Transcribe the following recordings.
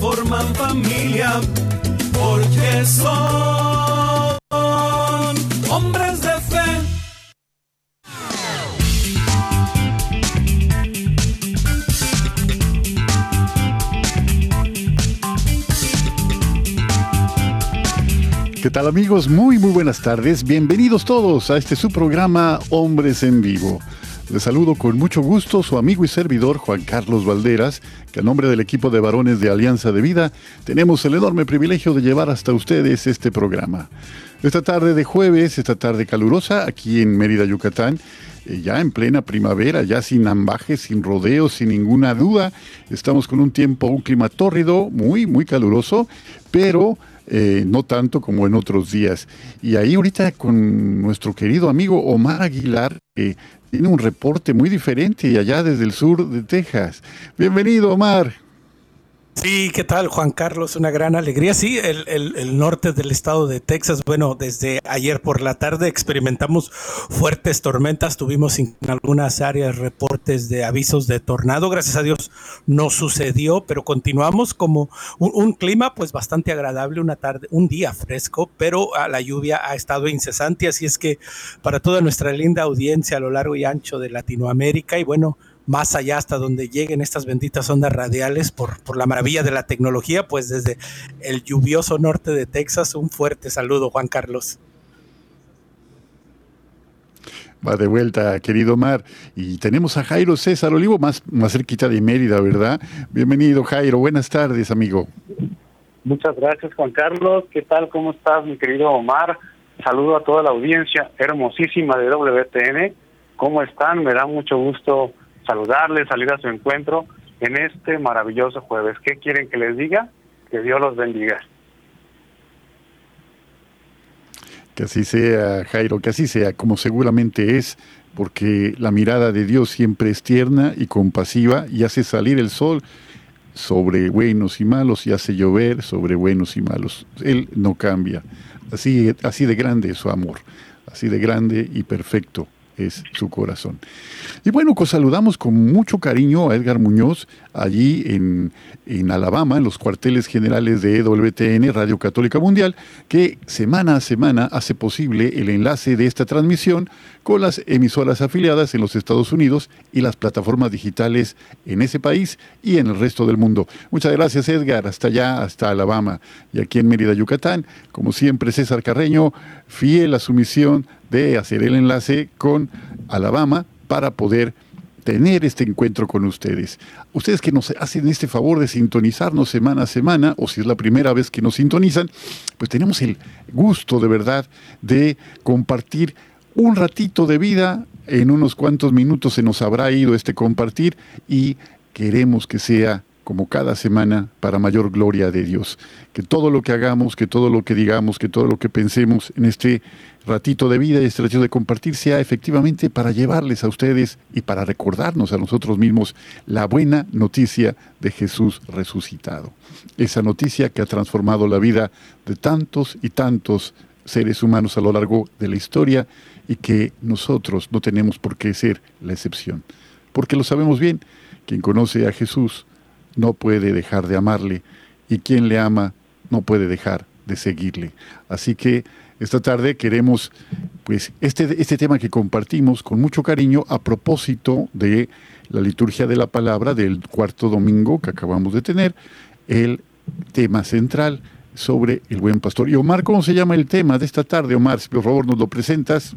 forman familia, porque son hombres de fe. ¿Qué tal amigos? Muy muy buenas tardes. Bienvenidos todos a este su programa Hombres en Vivo. Les saludo con mucho gusto su amigo y servidor Juan Carlos Valderas, que a nombre del equipo de varones de Alianza de Vida tenemos el enorme privilegio de llevar hasta ustedes este programa. Esta tarde de jueves, esta tarde calurosa, aquí en Mérida, Yucatán, eh, ya en plena primavera, ya sin ambajes, sin rodeos, sin ninguna duda, estamos con un tiempo, un clima tórrido, muy, muy caluroso, pero eh, no tanto como en otros días. Y ahí ahorita con nuestro querido amigo Omar Aguilar, que tiene un reporte muy diferente allá desde el sur de Texas. Bienvenido, Omar. Sí, ¿qué tal, Juan Carlos? Una gran alegría. Sí, el, norte del estado de Texas, bueno, desde ayer por la tarde experimentamos fuertes tormentas, tuvimos en algunas áreas reportes de avisos de tornado, gracias a Dios no sucedió, pero continuamos como un, un clima pues bastante agradable, una tarde, un día fresco, pero la lluvia ha estado incesante, así es que para toda nuestra linda audiencia a lo largo y ancho de Latinoamérica y bueno, más allá hasta donde lleguen estas benditas ondas radiales por, por la maravilla de la tecnología, pues desde el lluvioso norte de Texas, un fuerte saludo, Juan Carlos. Va de vuelta, querido Mar. Y tenemos a Jairo César Olivo, más, más cerquita de Mérida, ¿verdad? Bienvenido, Jairo. Buenas tardes, amigo. Muchas gracias, Juan Carlos. ¿Qué tal? ¿Cómo estás, mi querido Omar? Saludo a toda la audiencia hermosísima de WTN. ¿Cómo están? Me da mucho gusto saludarles, salir a su encuentro en este maravilloso jueves. ¿Qué quieren que les diga? Que Dios los bendiga. Que así sea, Jairo, que así sea, como seguramente es, porque la mirada de Dios siempre es tierna y compasiva y hace salir el sol sobre buenos y malos y hace llover sobre buenos y malos. Él no cambia. Así, así de grande su amor, así de grande y perfecto es su corazón. Y bueno, pues saludamos con mucho cariño a Edgar Muñoz allí en, en Alabama, en los cuarteles generales de EWTN, Radio Católica Mundial, que semana a semana hace posible el enlace de esta transmisión con las emisoras afiliadas en los Estados Unidos y las plataformas digitales en ese país y en el resto del mundo. Muchas gracias Edgar, hasta allá, hasta Alabama y aquí en Mérida, Yucatán. Como siempre, César Carreño, fiel a su misión de hacer el enlace con Alabama para poder tener este encuentro con ustedes. Ustedes que nos hacen este favor de sintonizarnos semana a semana, o si es la primera vez que nos sintonizan, pues tenemos el gusto de verdad de compartir un ratito de vida. En unos cuantos minutos se nos habrá ido este compartir y queremos que sea como cada semana, para mayor gloria de Dios. Que todo lo que hagamos, que todo lo que digamos, que todo lo que pensemos en este ratito de vida y este ratito de compartir sea efectivamente para llevarles a ustedes y para recordarnos a nosotros mismos la buena noticia de Jesús resucitado. Esa noticia que ha transformado la vida de tantos y tantos seres humanos a lo largo de la historia y que nosotros no tenemos por qué ser la excepción. Porque lo sabemos bien, quien conoce a Jesús no puede dejar de amarle y quien le ama no puede dejar de seguirle. Así que esta tarde queremos, pues, este, este tema que compartimos con mucho cariño a propósito de la liturgia de la palabra del cuarto domingo que acabamos de tener, el tema central sobre el buen pastor. Y Omar, ¿cómo se llama el tema de esta tarde? Omar, si por favor nos lo presentas.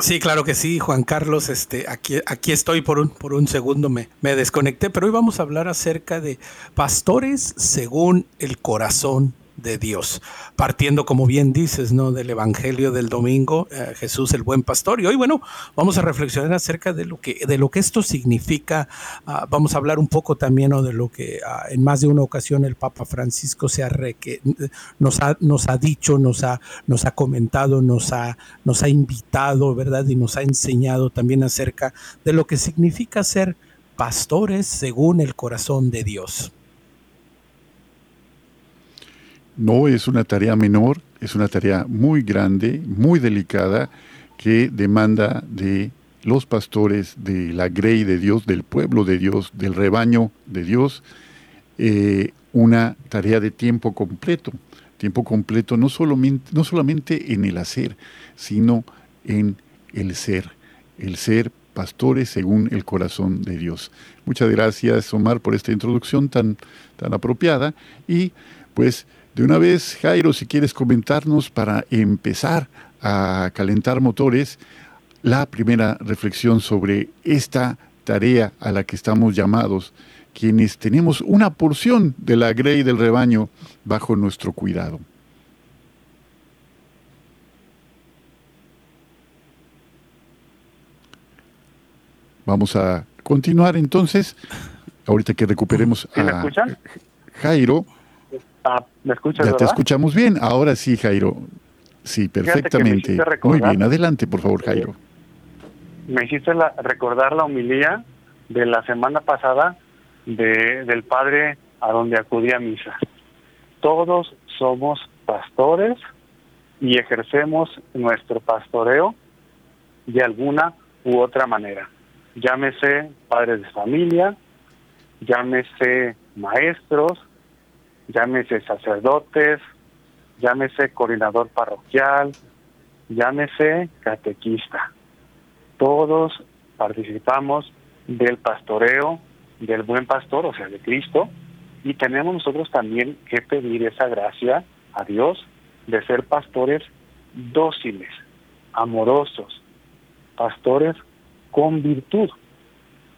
Sí, claro que sí, Juan Carlos. Este, aquí, aquí estoy por un, por un segundo, me, desconecté, pero hoy vamos a hablar acerca de pastores según el corazón de Dios. Partiendo, como bien dices, ¿no? Del Evangelio del domingo, eh, Jesús el buen pastor. Y hoy, bueno, vamos a reflexionar acerca de lo que, de lo que esto significa. Ah, vamos a hablar un poco también ¿no? de lo que ah, en más de una ocasión el Papa Francisco se ha que nos, ha, nos ha dicho, nos ha, nos ha comentado, nos ha, nos ha invitado, ¿verdad? Y nos ha enseñado también acerca de lo que significa ser pastores según el corazón de Dios. No es una tarea menor, es una tarea muy grande, muy delicada, que demanda de los pastores, de la grey de Dios, del pueblo de Dios, del rebaño de Dios, eh, una tarea de tiempo completo. Tiempo completo no solamente, no solamente en el hacer, sino en el ser. El ser pastores según el corazón de Dios. Muchas gracias, Omar, por esta introducción tan, tan apropiada. Y pues de una vez, Jairo, si quieres comentarnos para empezar a calentar motores, la primera reflexión sobre esta tarea a la que estamos llamados, quienes tenemos una porción de la grey del rebaño bajo nuestro cuidado. Vamos a continuar entonces, ahorita que recuperemos a Jairo. Ah, ¿Me escuchas, ya te escuchamos bien, ahora sí, Jairo. Sí, perfectamente. Muy bien, adelante, por favor, Jairo. Me hiciste recordar la homilía de la semana pasada de, del padre a donde acudí a misa. Todos somos pastores y ejercemos nuestro pastoreo de alguna u otra manera llámese padres de familia, llámese maestros, llámese sacerdotes, llámese coordinador parroquial, llámese catequista. Todos participamos del pastoreo del buen pastor, o sea, de Cristo, y tenemos nosotros también que pedir esa gracia a Dios de ser pastores dóciles, amorosos, pastores con virtud.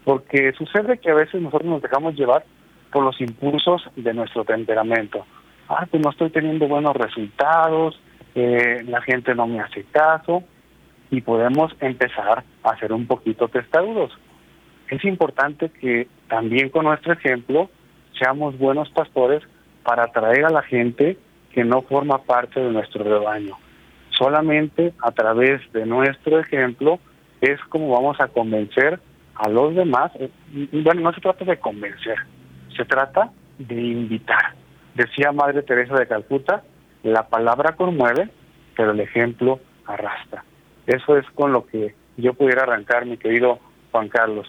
Porque sucede que a veces nosotros nos dejamos llevar por los impulsos de nuestro temperamento. Ah, pues no estoy teniendo buenos resultados, eh, la gente no me hace caso y podemos empezar a ser un poquito testarudos. Es importante que también con nuestro ejemplo seamos buenos pastores para atraer a la gente que no forma parte de nuestro rebaño. Solamente a través de nuestro ejemplo es como vamos a convencer a los demás. Bueno, no se trata de convencer, se trata de invitar. Decía Madre Teresa de Calcuta, la palabra conmueve, pero el ejemplo arrastra. Eso es con lo que yo pudiera arrancar, mi querido Juan Carlos.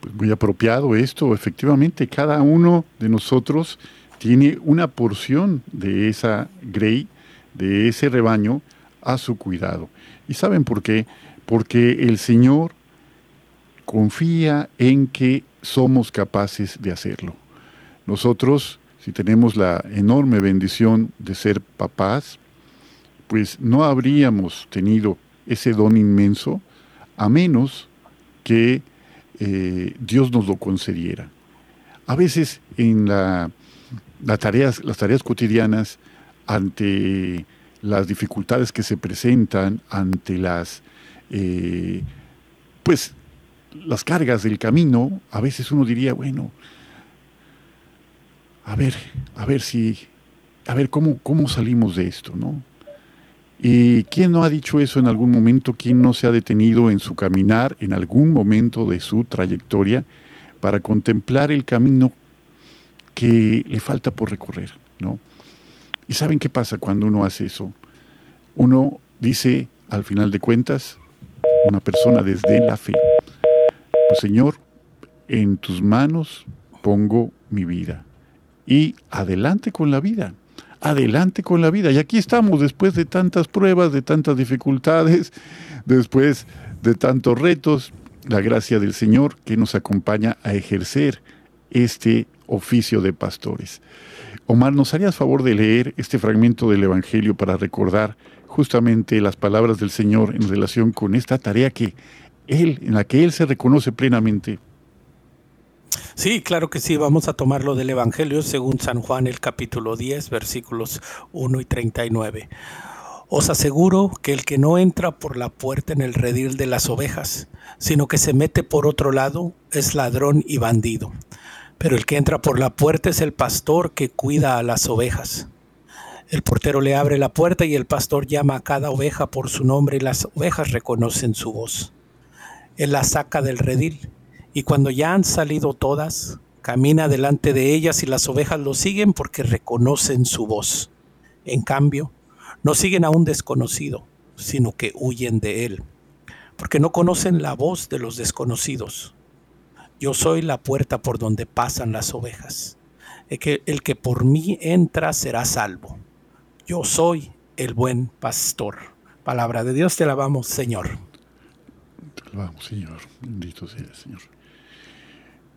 Pues muy apropiado esto, efectivamente, cada uno de nosotros tiene una porción de esa grey, de ese rebaño, a su cuidado. ¿Y saben por qué? Porque el Señor confía en que somos capaces de hacerlo. Nosotros, si tenemos la enorme bendición de ser papás, pues no habríamos tenido ese don inmenso a menos que eh, Dios nos lo concediera. A veces en la, tareas, las tareas cotidianas, ante las dificultades que se presentan ante las eh, pues las cargas del camino, a veces uno diría, bueno, a ver, a ver si, a ver cómo, cómo salimos de esto, ¿no? ¿Y quién no ha dicho eso en algún momento? ¿Quién no se ha detenido en su caminar, en algún momento de su trayectoria, para contemplar el camino que le falta por recorrer, ¿no? ¿Y saben qué pasa cuando uno hace eso? Uno dice, al final de cuentas, una persona desde la fe, pues Señor, en tus manos pongo mi vida. Y adelante con la vida, adelante con la vida. Y aquí estamos después de tantas pruebas, de tantas dificultades, después de tantos retos, la gracia del Señor que nos acompaña a ejercer este oficio de pastores. Omar, ¿nos harías favor de leer este fragmento del Evangelio para recordar justamente las palabras del Señor en relación con esta tarea que Él, en la que Él se reconoce plenamente? Sí, claro que sí, vamos a tomarlo del Evangelio según San Juan el capítulo 10, versículos 1 y 39. Os aseguro que el que no entra por la puerta en el redil de las ovejas, sino que se mete por otro lado, es ladrón y bandido. Pero el que entra por la puerta es el pastor que cuida a las ovejas. El portero le abre la puerta y el pastor llama a cada oveja por su nombre y las ovejas reconocen su voz. Él la saca del redil y cuando ya han salido todas, camina delante de ellas y las ovejas lo siguen porque reconocen su voz. En cambio, no siguen a un desconocido, sino que huyen de él, porque no conocen la voz de los desconocidos. Yo soy la puerta por donde pasan las ovejas. El que, el que por mí entra será salvo. Yo soy el buen pastor. Palabra de Dios, te alabamos, Señor. Alabamos, Señor. Bendito sea, Señor.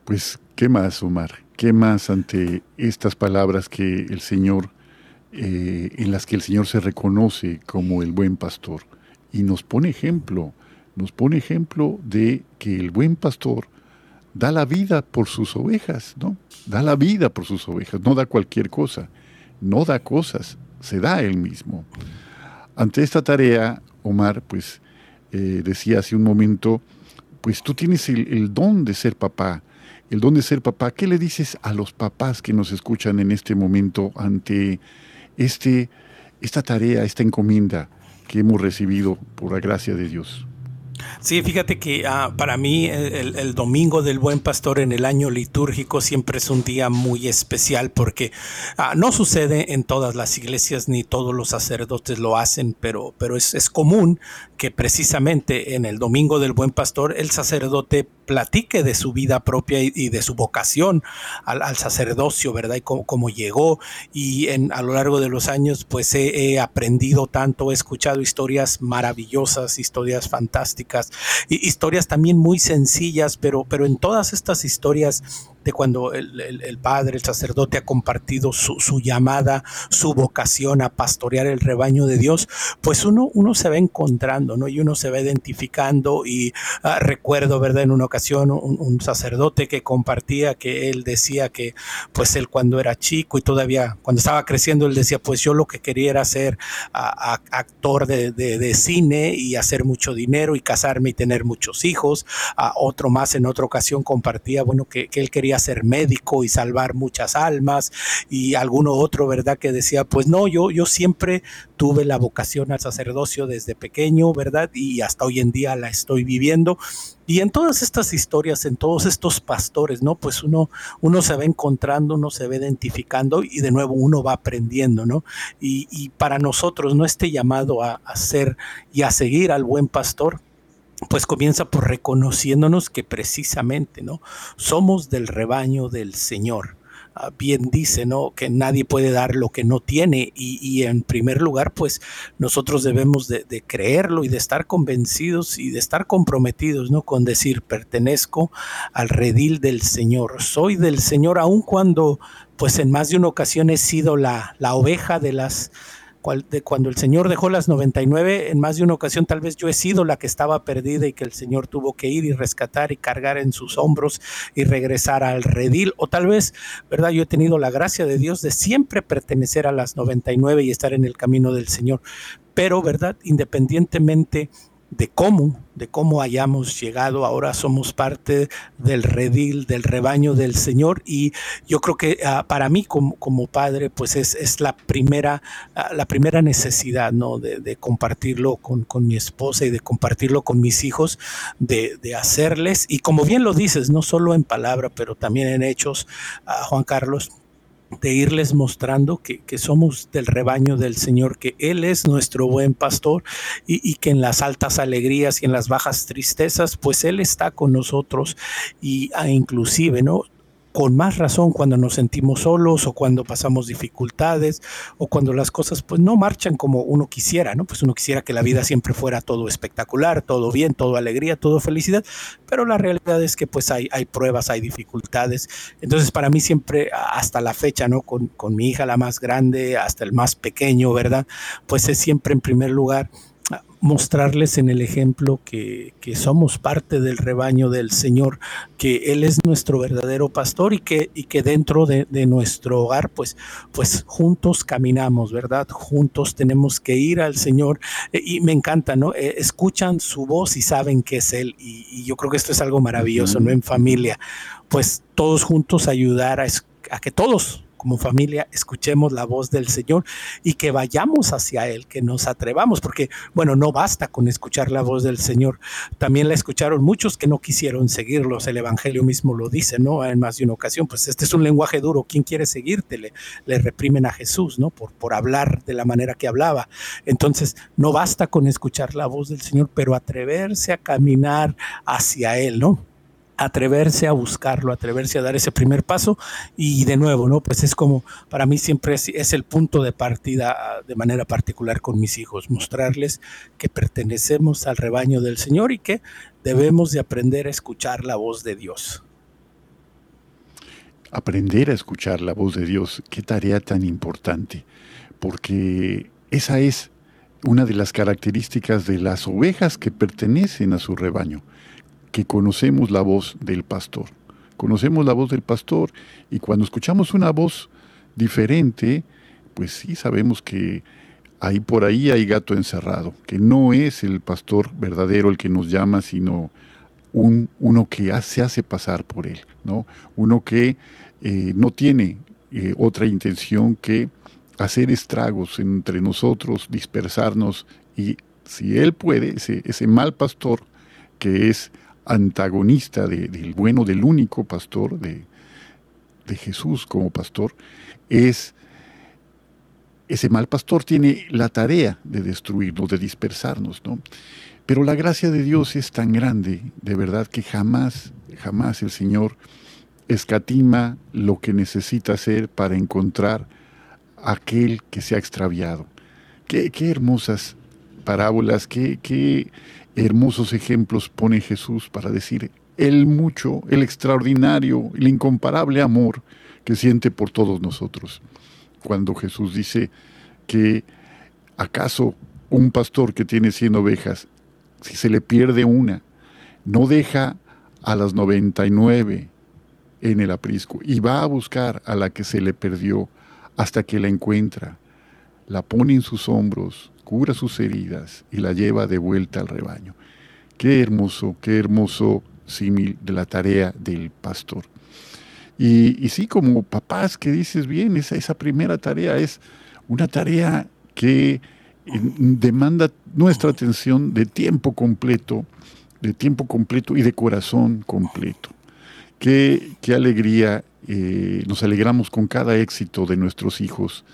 Pues, ¿qué más, Omar? ¿Qué más ante estas palabras que el Señor, eh, en las que el Señor se reconoce como el buen pastor? Y nos pone ejemplo, nos pone ejemplo de que el buen pastor da la vida por sus ovejas, ¿no? Da la vida por sus ovejas, no da cualquier cosa, no da cosas, se da él mismo. Ante esta tarea, Omar, pues eh, decía hace un momento, pues tú tienes el don de ser papá, el don de ser papá. ¿Qué le dices a los papás que nos escuchan en este momento ante este, esta tarea, esta encomienda que hemos recibido por la gracia de Dios? Sí, fíjate que ah, para mí el, domingo del buen pastor en el año litúrgico siempre es un día muy especial porque ah, no sucede en todas las iglesias ni todos los sacerdotes lo hacen, pero, pero es, es común que precisamente en el domingo del buen pastor el sacerdote platique de su vida propia y, de su vocación al, sacerdocio, ¿verdad? Y cómo, llegó. Y en, a lo largo de los años, pues he, aprendido tanto, he escuchado historias maravillosas, historias fantásticas, historias también muy sencillas, pero, pero en todas estas historias de cuando el, padre, el sacerdote ha compartido su, llamada, su vocación a pastorear el rebaño de Dios, pues uno, uno se va encontrando, ¿no? Y uno se va identificando y ah, recuerdo, ¿verdad? En una ocasión un, sacerdote que compartía que él decía que pues él cuando era chico y todavía cuando estaba creciendo, él decía pues yo lo que quería era ser actor de, cine y hacer mucho dinero y casarme y tener muchos hijos. a otro más en otra ocasión compartía, bueno, que él quería ser médico y salvar muchas almas y alguno otro, ¿verdad? Que decía, pues no, yo, yo siempre tuve la vocación al sacerdocio desde pequeño, ¿verdad? Y hasta hoy en día la estoy viviendo. Y en todas estas historias, en todos estos pastores, ¿no? Pues uno, uno se va encontrando, uno se va identificando y de nuevo uno va aprendiendo, ¿no? Y, para nosotros, ¿no? Este llamado a, a ser y a seguir al buen pastor, pues comienza por reconociéndonos que precisamente, ¿no? Somos del rebaño del Señor. Ah, bien dice, ¿no? Que nadie puede dar lo que no tiene y, en primer lugar, pues nosotros debemos de, creerlo y de estar convencidos y de estar comprometidos, ¿no? Con decir, pertenezco al redil del Señor, soy del Señor, aun cuando, pues en más de una ocasión he sido la, la oveja de las cuando el Señor dejó las 99, en más de una ocasión tal vez yo he sido la que estaba perdida y que el Señor tuvo que ir y rescatar y cargar en sus hombros y regresar al redil. O tal vez, ¿verdad? Yo he tenido la gracia de Dios de siempre pertenecer a las 99 y estar en el camino del Señor. Pero, ¿verdad? Independientemente de cómo, de cómo hayamos llegado. Ahora somos parte del redil, del rebaño del Señor y yo creo que ah, para mí como, como, padre pues es, es la, primera, ah, la primera necesidad ¿no? de, compartirlo con, con, mi esposa y de compartirlo con mis hijos, de, de, hacerles y como bien lo dices, no solo en palabra, pero también en hechos, a Juan Carlos, de irles mostrando que, somos del rebaño del Señor, que Él es nuestro buen pastor y, que en las altas alegrías y en las bajas tristezas, pues Él está con nosotros y ah, inclusive, ¿no? Con más razón cuando nos sentimos solos o cuando pasamos dificultades o cuando las cosas pues no marchan como uno quisiera, ¿no? Pues uno quisiera que la vida siempre fuera todo espectacular, todo bien, todo alegría, todo felicidad, pero la realidad es que pues hay, hay pruebas, hay dificultades. Entonces para mí siempre hasta la fecha, ¿no? Con, con mi hija la más grande, hasta el más pequeño, ¿verdad? Pues es siempre en primer lugar mostrarles en el ejemplo que, somos parte del rebaño del Señor, que Él es nuestro verdadero pastor y que, y que dentro de, nuestro hogar, pues, pues juntos caminamos, ¿verdad? Juntos tenemos que ir al Señor e, y me encanta, ¿no? E, escuchan su voz y saben que es Él y, yo creo que esto es algo maravilloso, ¿no? En familia, pues todos juntos ayudar a, a que todos como familia escuchemos la voz del Señor y que vayamos hacia Él, que nos atrevamos, porque bueno, no basta con escuchar la voz del Señor, también la escucharon muchos que no quisieron seguirlos, el Evangelio mismo lo dice, ¿no? En más de una ocasión, pues este es un lenguaje duro, ¿quién quiere seguirte? Le, le reprimen a Jesús, ¿no? Por, por hablar de la manera que hablaba. Entonces, no basta con escuchar la voz del Señor, pero atreverse a caminar hacia Él, ¿no? Atreverse a buscarlo, atreverse a dar ese primer paso y de nuevo, ¿no? Pues es como, para mí siempre es, el punto de partida de manera particular con mis hijos, mostrarles que pertenecemos al rebaño del Señor y que debemos de aprender a escuchar la voz de Dios. Aprender a escuchar la voz de Dios, qué tarea tan importante, porque esa es una de las características de las ovejas que pertenecen a su rebaño que conocemos la voz del pastor. Conocemos la voz del pastor y cuando escuchamos una voz diferente, pues sí sabemos que ahí por ahí hay gato encerrado, que no es el pastor verdadero el que nos llama, sino un, uno que se hace pasar por él, ¿no? Uno que eh, no tiene eh, otra intención que hacer estragos entre nosotros, dispersarnos y si él puede, ese, ese mal pastor que es antagonista del bueno, del único pastor, de, Jesús como pastor, es ese mal pastor tiene la tarea de destruirnos, de dispersarnos, ¿no? Pero la gracia de Dios es tan grande, de verdad, que jamás, jamás el Señor escatima lo que necesita hacer para encontrar aquel que se ha extraviado. Qué, qué hermosas parábolas, qué, qué hermosos ejemplos pone Jesús para decir el mucho, el extraordinario, el incomparable amor que siente por todos nosotros. Cuando Jesús dice que acaso un pastor que tiene 100 ovejas, si se le pierde una, no deja a las 99 en el aprisco y va a buscar a la que se le perdió hasta que la encuentra, la pone en sus hombros, cura sus heridas y la lleva de vuelta al rebaño. Qué hermoso, qué hermoso símil de la tarea del pastor. Y, sí, como papás que dices bien, esa, esa primera tarea es una tarea que demanda nuestra atención de tiempo completo, de tiempo completo y de corazón completo. Qué, qué alegría, eh, nos alegramos con cada éxito de nuestros hijos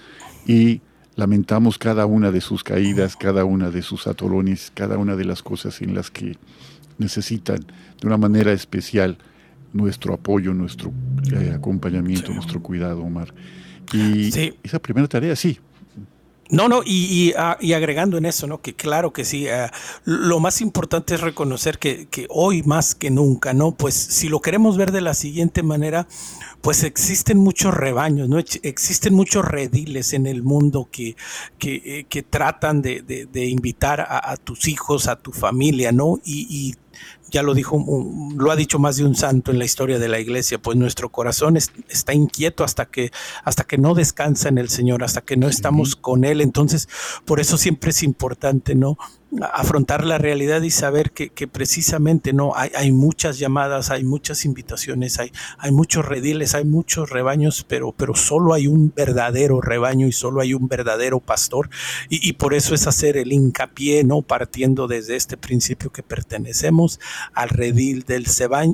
y lamentamos cada una de sus caídas, cada una de sus atolones, cada una de las cosas en las que necesitan de una manera especial nuestro apoyo, nuestro eh, acompañamiento, nuestro cuidado, Omar. Y esa primera tarea, sí, no, no, y, ah, y, agregando en eso, ¿no? Que claro que sí, ah, lo más importante es reconocer que, que, hoy más que nunca, ¿no? Pues si lo queremos ver de la siguiente manera, pues existen muchos rebaños, ¿no? Existen muchos rediles en el mundo que, que, eh, tratan de, de, invitar a, tus hijos, a tu familia, ¿no? Y ya lo dijo, lo ha dicho más de un santo en la historia de la iglesia, pues nuestro corazón está inquieto hasta que, hasta que no descansa en el Señor, hasta que no estamos con Él. Entonces, por eso siempre es importante, ¿no? Afrontar la realidad y saber que, precisamente no hay, muchas llamadas, hay muchas invitaciones, hay, muchos rediles, hay muchos rebaños, pero, pero solo hay un verdadero rebaño y solo hay un verdadero pastor. Y, por eso es hacer el hincapié, ¿no? Partiendo desde este principio que pertenecemos al redil del,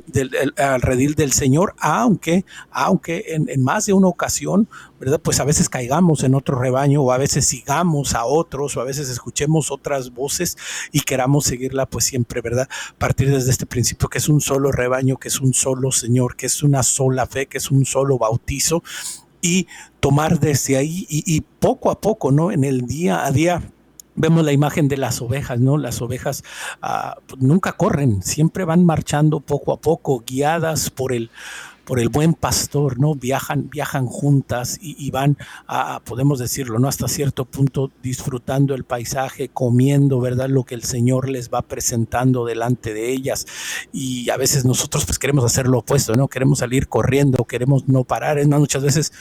del al redil del Señor, aunque, aunque en más de una ocasión ¿verdad? Pues a veces caigamos en otro rebaño o a veces sigamos a otros o a veces escuchemos otras voces y queramos seguirla, pues siempre, ¿verdad? Partir desde este principio que es un solo rebaño, que es un solo Señor, que es una sola fe, que es un solo bautizo y tomar desde ahí y, poco a poco, ¿no? En el día a día vemos la imagen de las ovejas, ¿no? Las ovejas ah, nunca corren, siempre van marchando poco a poco, guiadas por el, por el buen pastor, ¿no? Viajan, viajan juntas y, van a, podemos decirlo, ¿no? Hasta cierto punto disfrutando el paisaje, comiendo, ¿verdad? Lo que el Señor les va presentando delante de ellas. Y a veces nosotros pues queremos hacer lo opuesto, ¿no? Queremos salir corriendo, queremos no parar. Es más, muchas veces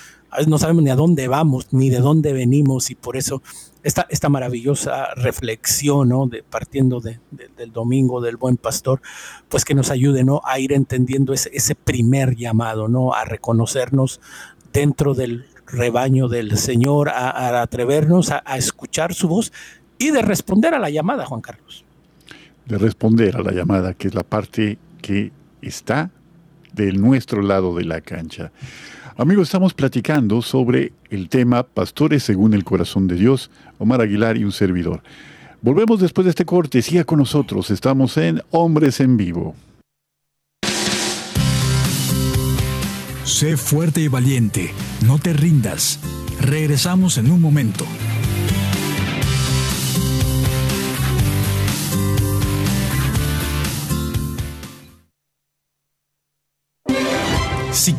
no sabemos ni a dónde vamos, ni de dónde venimos y por eso esta, esta maravillosa reflexión, ¿no? De, partiendo del domingo del buen pastor, pues que nos ayude, ¿no? A ir entendiendo ese, ese primer llamado, ¿no? A reconocernos dentro del rebaño del Señor, a, atrevernos a, a escuchar su voz y de responder a la llamada, Juan Carlos. De responder a la llamada, que es la parte que está del nuestro lado de la cancha. Amigos, estamos platicando sobre el tema Pastores según el corazón de Dios, Omar Aguilar y un servidor. Volvemos después de este corte, siga con nosotros, estamos en Hombres en Vivo. Sé fuerte y valiente, no te rindas. Regresamos en un momento.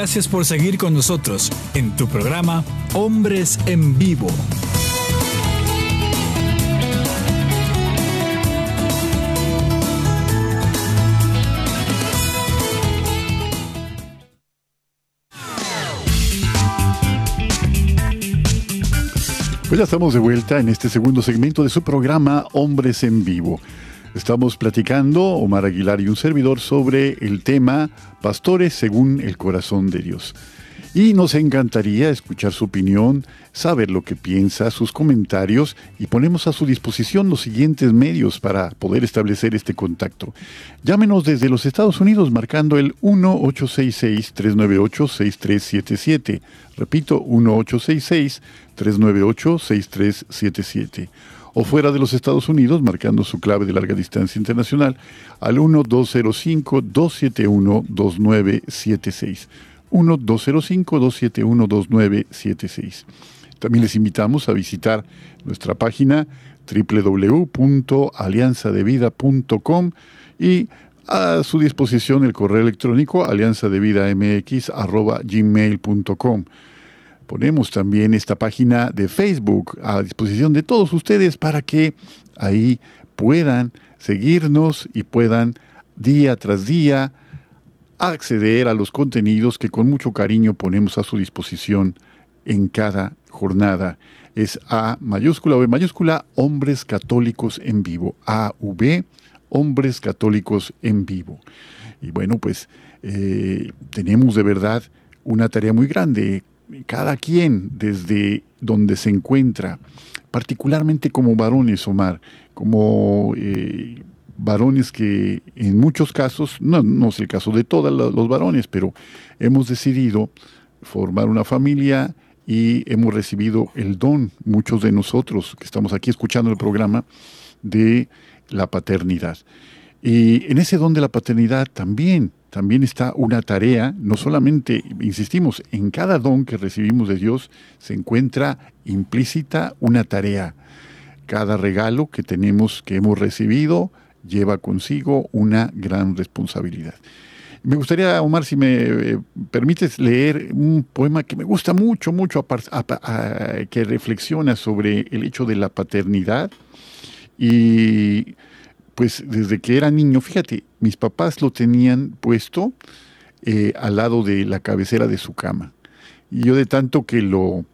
Gracias por seguir con nosotros en tu programa Hombres en Vivo. Pues ya estamos de vuelta en este segundo segmento de su programa Hombres en Vivo. Estamos platicando, Omar Aguilar y un servidor, sobre el tema Pastores según el corazón de Dios. Y nos encantaría escuchar su opinión, saber lo que piensa, sus comentarios y ponemos a su disposición los siguientes medios para poder establecer este contacto. Llámenos desde los Estados Unidos marcando el 1-866-398-6377. Repito, 1-866-398-6377 o fuera de los Estados Unidos, marcando su clave de larga distancia internacional al 1205-271-2976. 1205-271-2976. También les invitamos a visitar nuestra página www.alianzadevida.com y a su disposición el correo electrónico alianzadevidamx.gmail.com. Ponemos también esta página de Facebook a disposición de todos ustedes para que ahí puedan seguirnos y puedan día tras día acceder a los contenidos que con mucho cariño ponemos a su disposición en cada jornada. Es A mayúscula o B mayúscula, Hombres Católicos en Vivo. A, V, Hombres Católicos en Vivo. Y bueno, pues eh, tenemos de verdad una tarea muy grande cada quien desde donde se encuentra, particularmente como varones, Omar, como eh, varones que en muchos casos, no, no es el caso de todos los varones, pero hemos decidido formar una familia y hemos recibido el don, muchos de nosotros que estamos aquí escuchando el programa, de la paternidad. Y en ese don de la paternidad también también está una tarea, no solamente, insistimos, en cada don que recibimos de Dios se encuentra implícita una tarea. Cada regalo que tenemos, que hemos recibido, lleva consigo una gran responsabilidad. Me gustaría, Omar, si me eh, permites leer un poema que me gusta mucho, mucho, que reflexiona sobre el hecho de la paternidad y pues desde que era niño, fíjate, mis papás lo tenían puesto eh, al lado de la cabecera de su cama. Y yo de tanto que lo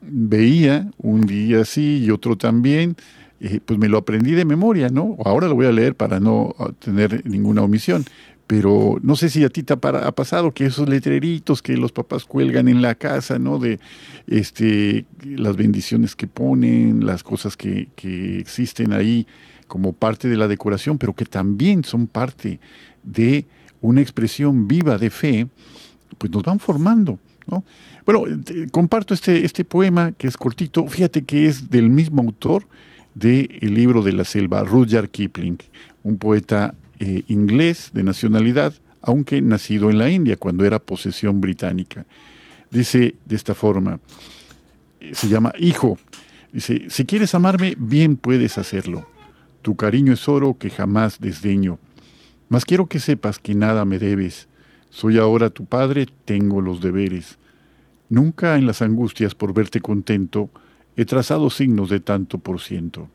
veía, un día sí y otro también, eh, pues me lo aprendí de memoria, ¿no? Ahora lo voy a leer para no tener ninguna omisión. pero no sé si a ti te ha, pasado que esos letreritos que los papás cuelgan en la casa, ¿no? De este, las bendiciones que ponen, las cosas que, que existen ahí como parte de la decoración, pero que también son parte de una expresión viva de fe, pues nos van formando, ¿no? Bueno, comparto este, este poema que es cortito, fíjate que es del mismo autor del libro de la selva, Rudyard Kipling, un poeta eh, inglés de nacionalidad, aunque nacido en la India cuando era posesión británica. Dice de esta forma, se llama Hijo, dice, si quieres amarme, bien puedes hacerlo. Tu cariño es oro que jamás desdeño. Mas quiero que sepas que nada me debes. Soy ahora tu padre, tengo los deberes. Nunca en las angustias por verte contento he trazado signos de tanto por ciento.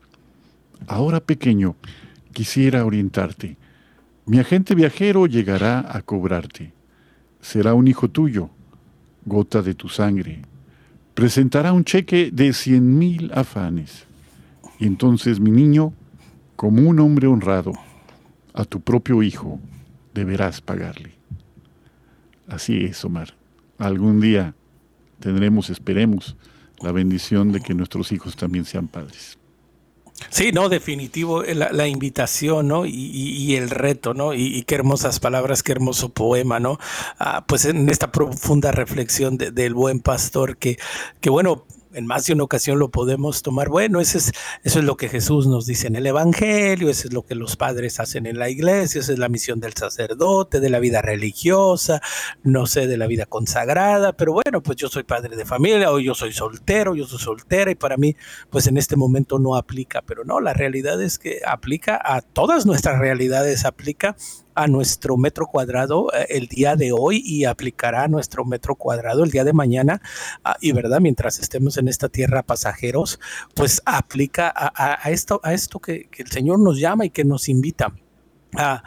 Ahora pequeño, quisiera orientarte mi agente viajero llegará a cobrarte. Será un hijo tuyo, gota de tu sangre. Presentará un cheque de cien mil afanes. Y entonces, mi niño, como un hombre honrado, a tu propio hijo deberás pagarle. Así es, Omar. Algún día tendremos, esperemos, la bendición de que nuestros hijos también sean padres. Sí, no, definitivo, eh, la, invitación, ¿no? Y, el reto, ¿no? Y, qué hermosas palabras, qué hermoso poema, ¿no? Ah, pues en esta profunda reflexión del buen pastor que, que bueno, en más de una ocasión lo podemos tomar. Bueno, eso es, eso es lo que Jesús nos dice en el Evangelio, eso es lo que los padres hacen en la iglesia, esa es la misión del sacerdote, de la vida religiosa, no sé, de la vida consagrada, pero bueno, pues yo soy padre de familia, o yo soy soltero, yo soy soltera, y para mí, pues en este momento no aplica, pero no, la realidad es que aplica a todas nuestras realidades, aplica a nuestro metro cuadrado eh, el día de hoy y aplicará a nuestro metro cuadrado el día de mañana. Ah, y verdad, mientras estemos en esta tierra pasajeros, pues aplica a, esto, a esto que, el Señor nos llama y que nos invita. A,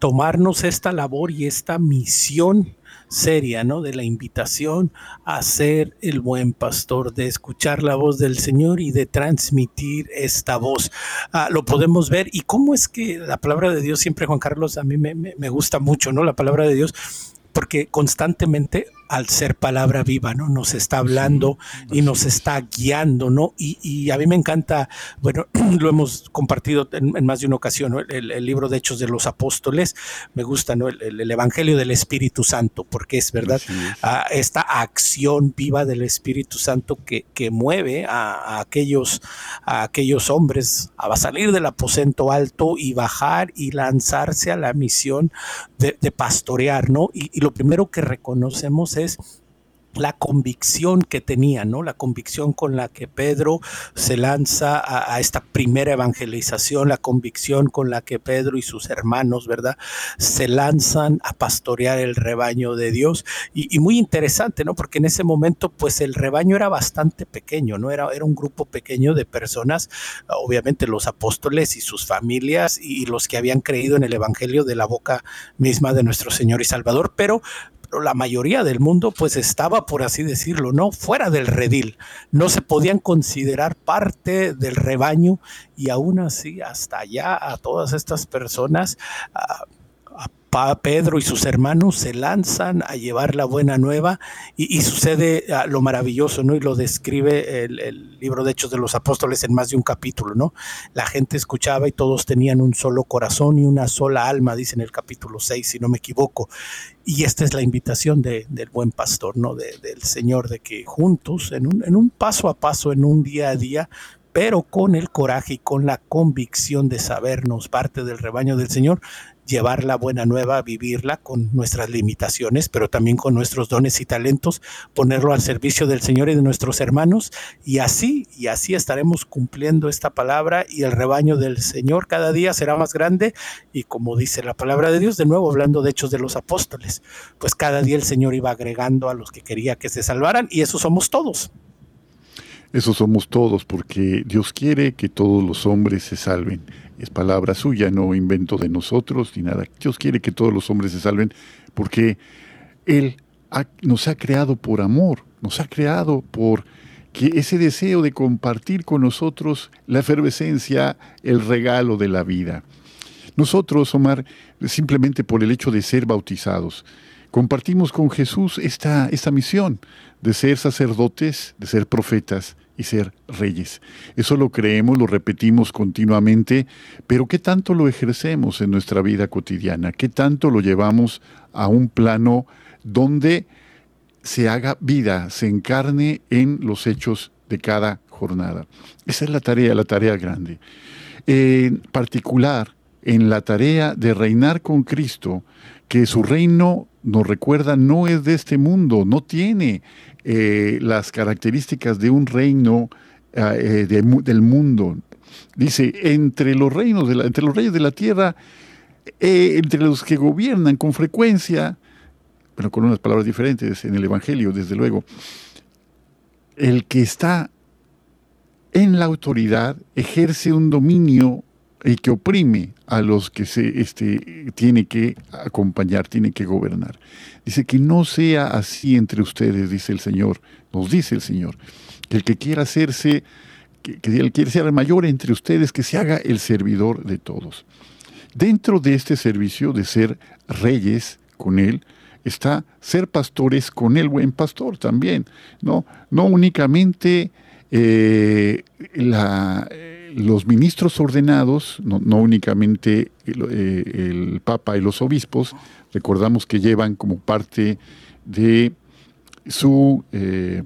tomarnos esta labor y esta misión seria, ¿no? De la invitación a ser el buen pastor, de escuchar la voz del Señor y de transmitir esta voz. Ah, lo podemos ver. ¿Y cómo es que la palabra de Dios siempre, Juan Carlos, a mí me, me gusta mucho, ¿no? La palabra de Dios, porque constantemente al ser palabra viva, ¿no? Nos está hablando y nos está guiando, ¿no? Y, a mí me encanta, bueno, lo hemos compartido en, más de una ocasión, ¿no? el, libro de Hechos de los Apóstoles, me gusta, ¿no? El, Evangelio del Espíritu Santo, porque es verdad, esta acción viva del Espíritu Santo que, que mueve a, aquellos, a aquellos hombres a salir del aposento alto y bajar y lanzarse a la misión de, pastorear, ¿no? y lo primero que reconocemos es la convicción que tenía, ¿no? La convicción con la que Pedro se lanza a, esta primera evangelización, la convicción con la que Pedro y sus hermanos, ¿verdad? Se lanzan a pastorear el rebaño de Dios. Y, muy interesante, ¿no? Porque en ese momento, pues el rebaño era bastante pequeño, ¿no? Era, era un grupo pequeño de personas, obviamente los apóstoles y sus familias y los que habían creído en el evangelio de la boca misma de nuestro Señor y Salvador, pero la mayoría del mundo pues estaba, por así decirlo, no fuera del redil, no se podían considerar parte del rebaño y aún así hasta allá a todas estas personas Pedro y sus hermanos se lanzan a llevar la buena nueva y, sucede ah, lo maravilloso, ¿no? Y lo describe el, libro de Hechos de los Apóstoles en más de un capítulo, ¿no? La gente escuchaba y todos tenían un solo corazón y una sola alma, dice en el capítulo 6, si no me equivoco. Y esta es la invitación del buen pastor, ¿no? del Señor, de que juntos, en un, en un paso a paso, en un día a día, pero con el coraje y con la convicción de sabernos parte del rebaño del Señor, llevar la buena nueva, vivirla con nuestras limitaciones, pero también con nuestros dones y talentos, ponerlo al servicio del Señor y de nuestros hermanos, y así, y así estaremos cumpliendo esta palabra y el rebaño del Señor cada día será más grande, y como dice la palabra de Dios, de nuevo hablando de hechos de los apóstoles, pues cada día el Señor iba agregando a los que quería que se salvaran, y eso somos todos. Eso somos todos, porque Dios quiere que todos los hombres se salven. Es palabra suya, no invento de nosotros ni nada. Dios quiere que todos los hombres se salven porque Él nos ha creado por amor, nos ha creado por que ese deseo de compartir con nosotros la efervescencia, el regalo de la vida. Nosotros, Omar, simplemente por el hecho de ser bautizados, compartimos con Jesús esta, esta misión de ser sacerdotes, de ser profetas y ser reyes. Eso lo creemos, lo repetimos continuamente, pero ¿qué tanto lo ejercemos en nuestra vida cotidiana? ¿Qué tanto lo llevamos a un plano donde se haga vida, se encarne en los hechos de cada jornada? Esa es la tarea, la tarea grande. En particular, en la tarea de reinar con Cristo, que su reino nos recuerda no es de este mundo, no tiene eh, las características de un reino eh, del mundo. Dice, entre los reinos, de entre los reyes de la tierra, eh, entre los que gobiernan con frecuencia, pero con unas palabras diferentes en el Evangelio, desde luego, el que está en la autoridad ejerce un dominio y que oprime a los que se este, tiene que acompañar, tiene que gobernar. Dice que no sea así entre ustedes, dice el Señor, nos dice el Señor, que el que quiera hacerse, que, que el ser el mayor entre ustedes, que se haga el servidor de todos. Dentro de este servicio de ser reyes con Él, está ser pastores con el buen pastor también, ¿no? No únicamente eh, la los ministros ordenados, no, únicamente eh, el, Papa y los obispos, recordamos que llevan como parte de su, eh,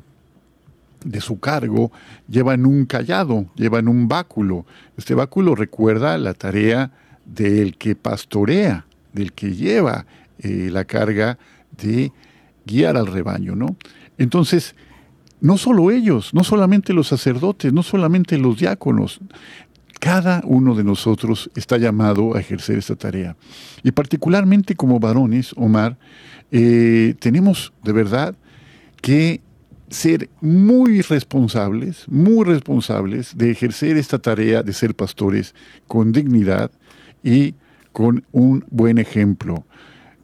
de su cargo, llevan un callado, llevan un báculo. Este báculo recuerda la tarea del que pastorea, del que lleva eh, la carga de guiar al rebaño, ¿no? Entonces, no solo ellos, no solamente los sacerdotes, no solamente los diáconos, cada uno de nosotros está llamado a ejercer esta tarea. Y particularmente como varones, Omar, eh, tenemos de verdad que ser muy responsables, muy responsables de ejercer esta tarea de ser pastores con dignidad y con un buen ejemplo.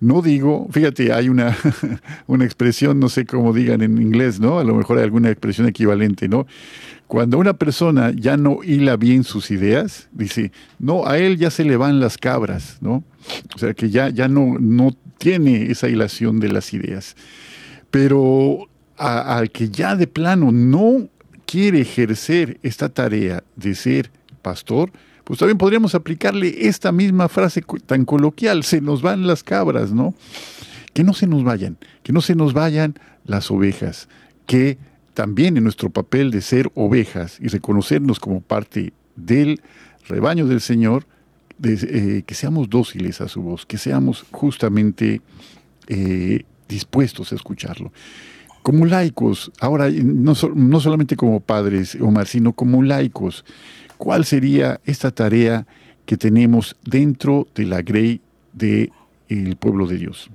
No digo, fíjate, hay una, una expresión, no sé cómo digan en inglés, ¿no? A lo mejor hay alguna expresión equivalente, ¿no? Cuando una persona ya no hila bien sus ideas, dice, no, a él ya se le van las cabras, ¿no? O sea, que ya, ya no, no tiene esa hilación de las ideas. Pero al que ya de plano no quiere ejercer esta tarea de ser pastor, pues también podríamos aplicarle esta misma frase tan coloquial, se nos van las cabras, ¿no? Que no se nos vayan, que no se nos vayan las ovejas, que también en nuestro papel de ser ovejas y reconocernos como parte del rebaño del Señor, eh, que seamos dóciles a su voz, que seamos justamente eh, dispuestos a escucharlo. Como laicos, ahora no, no solamente como padres, Omar, sino como laicos, ¿Cuál sería esta tarea que tenemos dentro de la grey del pueblo de Dios?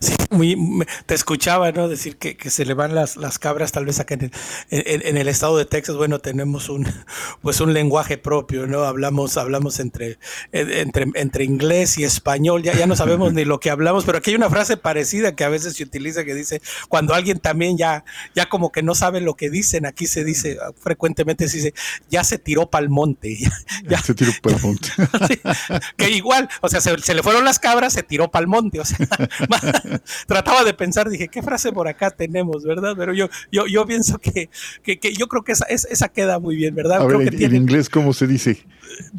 Sí, muy, te escuchaba, ¿no? Decir que, se le van las, las, cabras, tal vez acá en el, en, el, estado de Texas, bueno, tenemos un, pues un lenguaje propio, ¿no? Hablamos, hablamos entre, entre, entre inglés y español, ya, ya no sabemos ni lo que hablamos, pero aquí hay una frase parecida que a veces se utiliza que dice, cuando alguien también ya, ya como que no sabe lo que dicen, aquí se dice, frecuentemente se dice, ya se tiró para el monte. Ya, se tiró para el monte. que igual, o sea, se, se, le fueron las cabras, se tiró para el monte, o sea, trataba de pensar, dije, ¿qué frase por acá tenemos, verdad? Pero yo, yo, yo pienso que, que, yo creo que esa, esa queda muy bien, ¿verdad? A ver, en, inglés, ¿cómo se dice?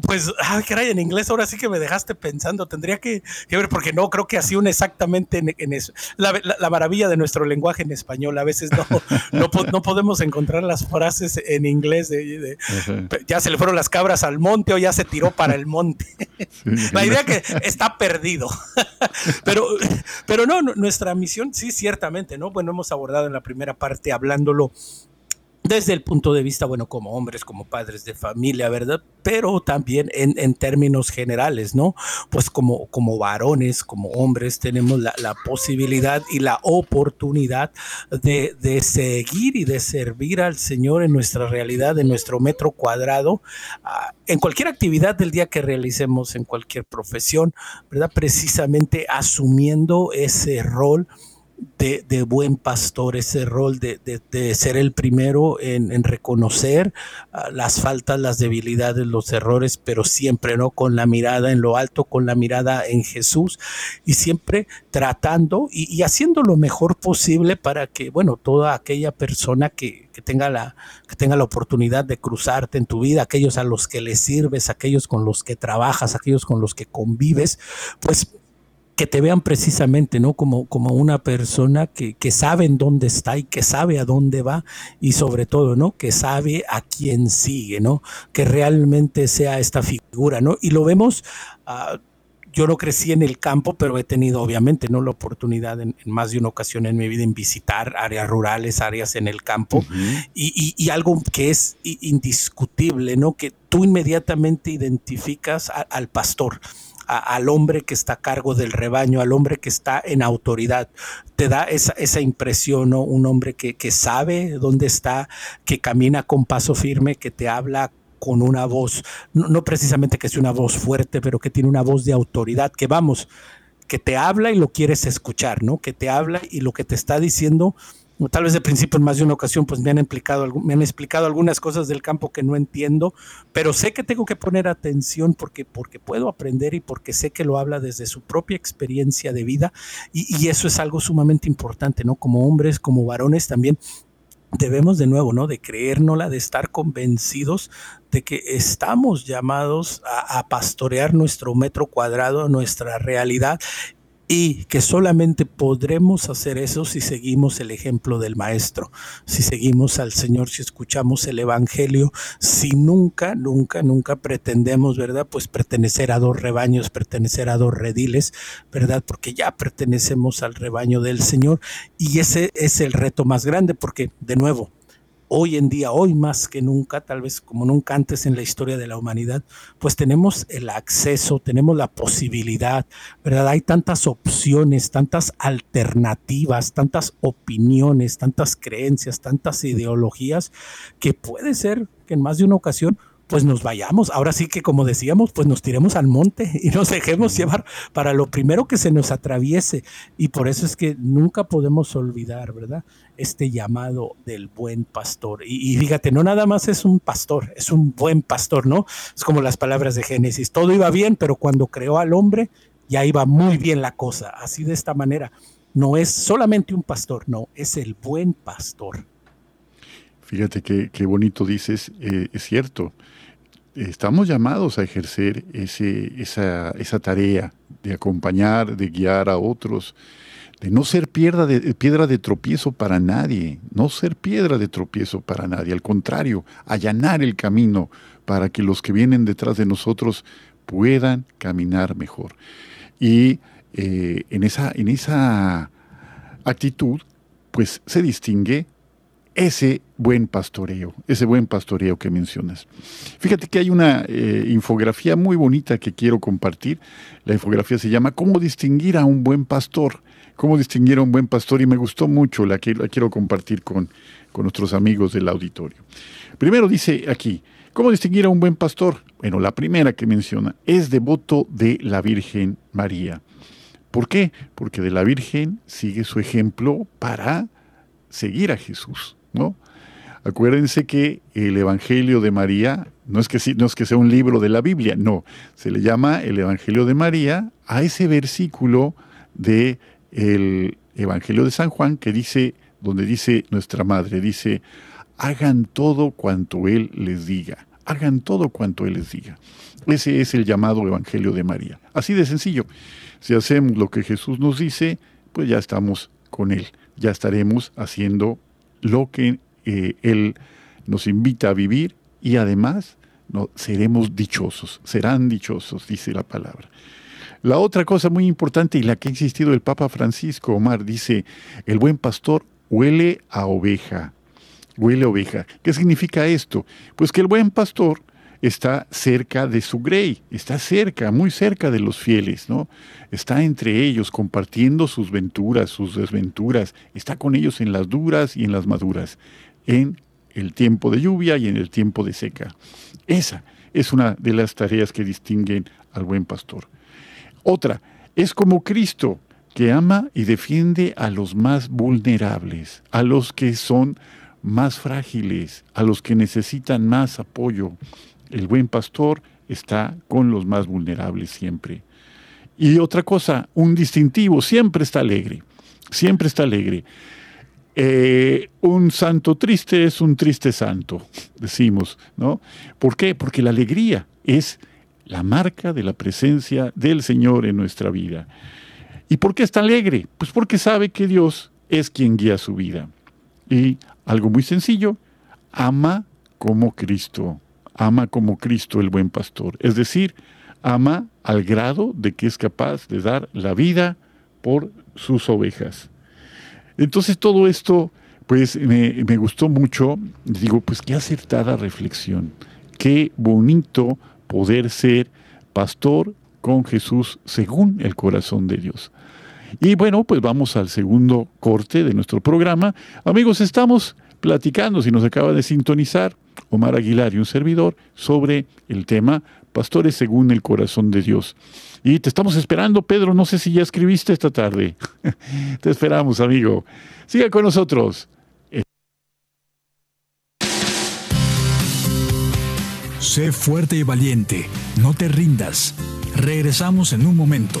Pues, ay, caray, en inglés ahora sí que me dejaste pensando, tendría que, ver, porque no creo que así un exactamente en, eso. La, la, maravilla de nuestro lenguaje en español, a veces no, no, no podemos encontrar las frases en inglés de, ya se le fueron las cabras al monte o ya se tiró para el monte. la idea que está perdido. pero, pero no, nuestra misión, sí, ciertamente, ¿no? Bueno, hemos abordado en la primera parte hablándolo desde el punto de vista, bueno, como hombres, como padres de familia, ¿verdad? Pero también en, términos generales, ¿no? Pues como, como varones, como hombres, tenemos la, posibilidad y la oportunidad de, de, seguir y de servir al Señor en nuestra realidad, en nuestro metro cuadrado, ah, en cualquier actividad del día que realicemos, en cualquier profesión, ¿verdad? Precisamente asumiendo ese rol de, buen pastor, ese rol de, ser el primero en, reconocer ah, las faltas, las debilidades, los errores, pero siempre no con la mirada en lo alto, con la mirada en Jesús y siempre tratando y, haciendo lo mejor posible para que, bueno, toda aquella persona que, tenga la, que tenga la oportunidad de cruzarte en tu vida, aquellos a los que le sirves, aquellos con los que trabajas, aquellos con los que convives, pues que te vean precisamente, ¿no? Como, como una persona que, que, sabe en dónde está y que sabe a dónde va y sobre todo, ¿no? Que sabe a quién sigue, ¿no? Que realmente sea esta figura, ¿no? Y lo vemos, uh, yo no crecí en el campo, pero he tenido obviamente, ¿no? La oportunidad en, más de una ocasión en mi vida en visitar áreas rurales, áreas en el campo y, y, y, algo que es indiscutible, ¿no? Que tú inmediatamente identificas al pastor al hombre que está a cargo del rebaño, al hombre que está en autoridad. Te da esa, esa impresión, ¿no? Un hombre que, que sabe dónde está, que camina con paso firme, que te habla con una voz, no, no, precisamente que sea una voz fuerte, pero que tiene una voz de autoridad, que vamos, que te habla y lo quieres escuchar, ¿no? Que te habla y lo que te está diciendo tal vez de principio en más de una ocasión, pues me han explicado, me han explicado algunas cosas del campo que no entiendo, pero sé que tengo que poner atención porque, porque puedo aprender y porque sé que lo habla desde su propia experiencia de vida y, eso es algo sumamente importante, ¿no? Como hombres, como varones también debemos de nuevo, ¿no? De creérnosla, de estar convencidos de que estamos llamados a, pastorear nuestro metro cuadrado, nuestra realidad, y que solamente podremos hacer eso si seguimos el ejemplo del Maestro, si seguimos al Señor, si escuchamos el Evangelio, si nunca, nunca, nunca pretendemos, ¿verdad? Pues pertenecer a dos rebaños, pertenecer a dos rediles, ¿verdad? Porque ya pertenecemos al rebaño del Señor y ese es el reto más grande porque, de nuevo, hoy en día, hoy más que nunca, tal vez como nunca antes en la historia de la humanidad, pues tenemos el acceso, tenemos la posibilidad, ¿verdad? Hay tantas opciones, tantas alternativas, tantas opiniones, tantas creencias, tantas ideologías, que puede ser que en más de una ocasión pues nos vayamos. Ahora sí que como decíamos, pues nos tiremos al monte y nos dejemos llevar para lo primero que se nos atraviese. Y por eso es que nunca podemos olvidar, ¿verdad? Este llamado del buen pastor. Y, fíjate, no nada más es un pastor, es un buen pastor, ¿no? Es como las palabras de Génesis. Todo iba bien, pero cuando creó al hombre, ya iba muy bien la cosa. Así de esta manera. No es solamente un pastor, no, es el buen pastor. Fíjate qué, qué bonito dices, eh, es cierto estamos llamados a ejercer ese, esa, esa, tarea de acompañar, de guiar a otros, de no ser piedra de, piedra de tropiezo para nadie, no ser piedra de tropiezo para nadie, al contrario, allanar el camino para que los que vienen detrás de nosotros puedan caminar mejor. Y eh, en, esa, en esa actitud, pues se distingue ese buen pastoreo, ese buen pastoreo que mencionas. Fíjate que hay una eh, infografía muy bonita que quiero compartir. La infografía se llama ¿Cómo distinguir a un buen pastor? ¿Cómo distinguir a un buen pastor? Y me gustó mucho, la, que, la quiero compartir con, con nuestros amigos del auditorio. Primero dice aquí, ¿cómo distinguir a un buen pastor? Bueno, la primera que menciona es devoto de la Virgen María. ¿Por qué? Porque de la Virgen sigue su ejemplo para seguir a Jesús. ¿No? Acuérdense que el Evangelio de María no es que, no es que sea un libro de la Biblia, no, se le llama el Evangelio de María a ese versículo de el Evangelio de San Juan que dice, donde dice nuestra madre, dice, hagan todo cuanto Él les diga, hagan todo cuanto Él les diga. Ese es el llamado Evangelio de María. Así de sencillo. Si hacemos lo que Jesús nos dice, pues ya estamos con Él, ya estaremos haciendo lo que eh, Él nos invita a vivir y además no, seremos dichosos, serán dichosos, dice la palabra. La otra cosa muy importante y la que ha insistido el Papa Francisco Omar dice, el buen pastor huele a oveja, huele a oveja. ¿Qué significa esto? Pues que el buen pastor está cerca de su grey, está cerca, muy cerca de los fieles, ¿no? Está entre ellos compartiendo sus venturas, sus desventuras, está con ellos en las duras y en las maduras, en el tiempo de lluvia y en el tiempo de seca. Esa es una de las tareas que distinguen al buen pastor. Otra, es como Cristo, que ama y defiende a los más vulnerables, a los que son más frágiles, a los que necesitan más apoyo. El buen pastor está con los más vulnerables siempre. Y otra cosa, un distintivo, siempre está alegre, siempre está alegre. Eh, un santo triste es un triste santo, decimos, ¿no? ¿Por qué? Porque la alegría es la marca de la presencia del Señor en nuestra vida. ¿Y por qué está alegre? Pues porque sabe que Dios es quien guía su vida. Y algo muy sencillo, ama como Cristo, ama como Cristo el buen pastor. Es decir, ama al grado de que es capaz de dar la vida por sus ovejas. Entonces todo esto, pues me, gustó mucho. Digo, pues qué acertada reflexión. Qué bonito poder ser pastor con Jesús según el corazón de Dios. Y bueno, pues vamos al segundo corte de nuestro programa. Amigos, estamos platicando, si nos acaba de sintonizar, Omar Aguilar y un servidor, sobre el tema Pastores según el corazón de Dios. Y te estamos esperando, Pedro, no sé si ya escribiste esta tarde. te esperamos, amigo. Siga con nosotros. Sé fuerte y valiente, no te rindas. Regresamos en un momento.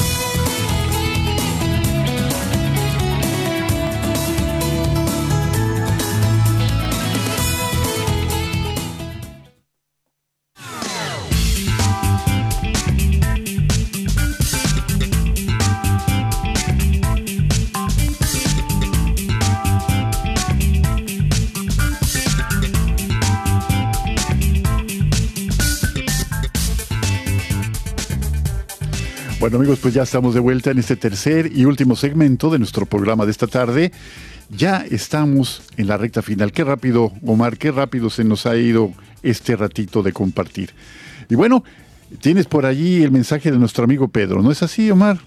Bueno amigos, pues ya estamos de vuelta en este tercer y último segmento de nuestro programa de esta tarde. Ya estamos en la recta final. Qué rápido, Omar, qué rápido se nos ha ido este ratito de compartir. Y bueno, tienes por allí el mensaje de nuestro amigo Pedro, ¿no es así, Omar?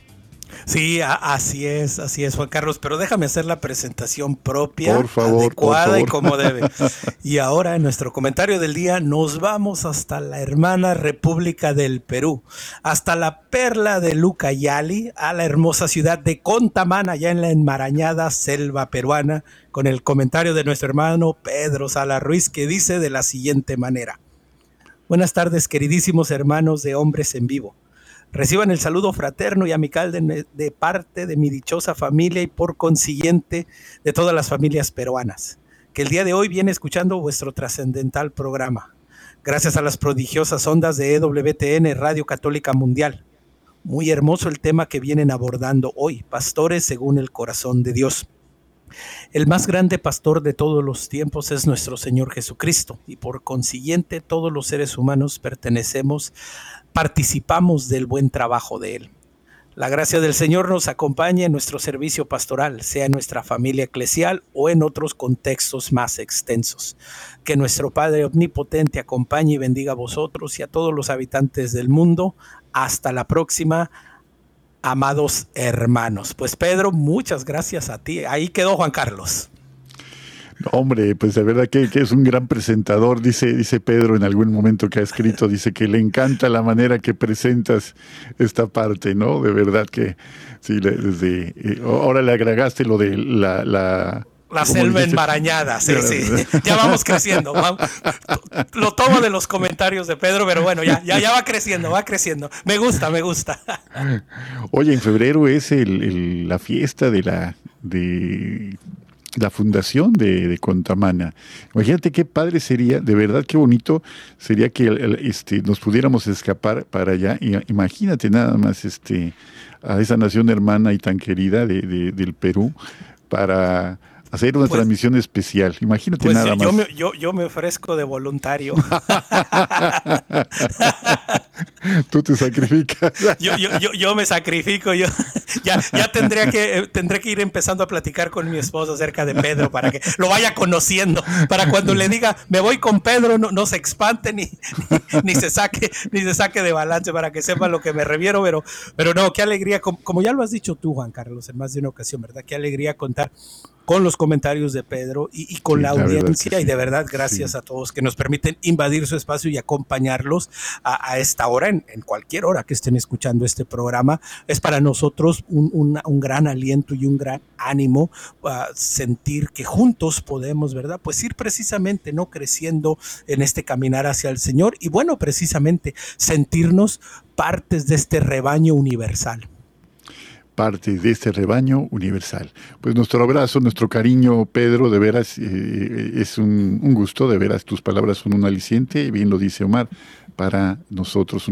Sí, así es, así es, Juan Carlos, pero déjame hacer la presentación propia, por favor, adecuada y como debe. Y ahora en nuestro comentario del día nos vamos hasta la hermana República del Perú, hasta la perla de Lucayali, a la hermosa ciudad de Contamana, allá en la enmarañada selva peruana, con el comentario de nuestro hermano Pedro Sala Ruiz, que dice de la siguiente manera. Buenas tardes, queridísimos hermanos de Hombres en Vivo. Reciban el saludo fraterno y amical de, parte de mi dichosa familia y por consiguiente de todas las familias peruanas, que el día de hoy viene escuchando vuestro trascendental programa. Gracias a las prodigiosas ondas de EWTN Radio Católica Mundial. Muy hermoso el tema que vienen abordando hoy, pastores según el corazón de Dios. El más grande pastor de todos los tiempos es nuestro Señor Jesucristo y por consiguiente todos los seres humanos pertenecemos participamos del buen trabajo de Él. La gracia del Señor nos acompañe en nuestro servicio pastoral, sea en nuestra familia eclesial o en otros contextos más extensos. Que nuestro Padre Omnipotente acompañe y bendiga a vosotros y a todos los habitantes del mundo. Hasta la próxima, amados hermanos. Pues Pedro, muchas gracias a ti. Ahí quedó Juan Carlos. Hombre, pues de verdad que, es un gran presentador, dice, dice Pedro en algún momento que ha escrito, dice que le encanta la manera que presentas esta parte, ¿no? De verdad que sí, desde eh, ahora le agregaste lo de la, la la selva enmarañada, sí, sí. Ya vamos creciendo. Lo tomo de los comentarios de Pedro, pero bueno, ya, ya, ya va creciendo, va creciendo. Me gusta, me gusta. Oye, en febrero es el, la fiesta de la de la fundación de, Contamana. Imagínate qué padre sería, de verdad qué bonito sería que este, nos pudiéramos escapar para allá. Imagínate nada más este, a esa nación hermana y tan querida de, del Perú para hacer una pues, transmisión especial. Imagínate pues, nada yo más. Me, yo, yo, me ofrezco de voluntario. Tú te sacrificas. yo, yo, yo, yo, me sacrifico. Yo ya, ya tendría que, eh, tendré que ir empezando a platicar con mi esposo acerca de Pedro para que lo vaya conociendo. Para cuando le diga, me voy con Pedro, no, no se espante ni, ni, se saque, ni se saque de balance para que sepa lo que me reviero. Pero, pero no, qué alegría, como, como ya lo has dicho tú, Juan Carlos, en más de una ocasión, ¿verdad? Qué alegría contar con los comentarios de Pedro y, con la, audiencia. Y de verdad, gracias a todos que nos permiten invadir su espacio y acompañarlos a, esta hora, en, cualquier hora que estén escuchando este programa. Es para nosotros un, gran aliento y un gran ánimo a sentir que juntos podemos, ¿verdad? Pues ir precisamente, ¿no? Creciendo en este caminar hacia el Señor y bueno, precisamente sentirnos partes de este rebaño universal parte de este rebaño universal. Pues nuestro abrazo, nuestro cariño, Pedro, de veras eh, es un, gusto, de veras tus palabras son un aliciente, bien lo dice Omar, para nosotros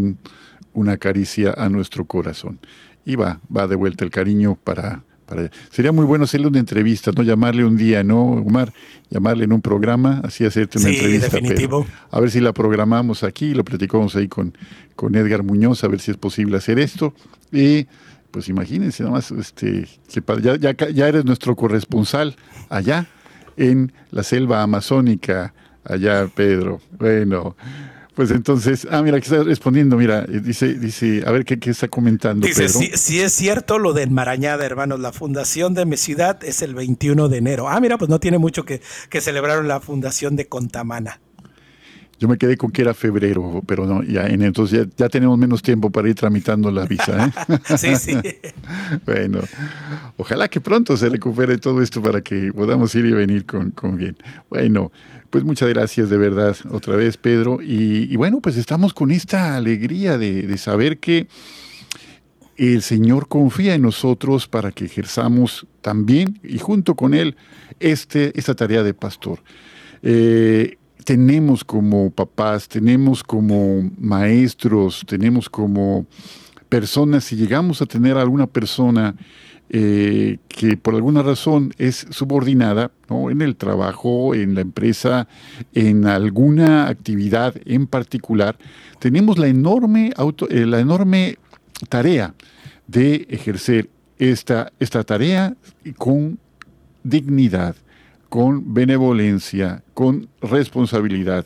una caricia a nuestro corazón. Y va, va de vuelta el cariño para, para... Sería muy bueno hacerle una entrevista, ¿no? Llamarle un día, ¿no, Omar? Llamarle en un programa, así hacerte una entrevista. definitivo. A ver si la programamos aquí, lo platicamos ahí con, con Edgar Muñoz, a ver si es posible hacer esto. Y pues imagínense nada más, este, ya, ya, ya eres nuestro corresponsal allá en la selva amazónica, allá Pedro. Bueno, pues entonces, ah, mira, que está respondiendo, mira, eh, dice, dice, a ver qué, está comentando. Dice, Si, es cierto lo de Enmarañada, hermanos, la fundación de mi ciudad es el 21 de enero. Ah, mira, pues no tiene mucho que, que celebraron la fundación de Contamana. Yo me quedé con que era febrero, pero no, ya entonces ya, tenemos menos tiempo para ir tramitando la visa. ¿eh? sí, sí. bueno, ojalá que pronto se recupere todo esto para que podamos ir y venir con, bien. Bueno, pues muchas gracias de verdad otra vez, Pedro. Y, bueno, pues estamos con esta alegría de, de, saber que el Señor confía en nosotros para que ejerzamos también y junto con Él este, esta tarea de pastor. Eh, tenemos como papás, tenemos como maestros, tenemos como personas, si llegamos a tener alguna persona eh, que por alguna razón es subordinada ¿no? en el trabajo, en la empresa, en alguna actividad en particular, tenemos la enorme, auto, eh, la enorme tarea de ejercer esta, esta tarea con dignidad, con benevolencia, con responsabilidad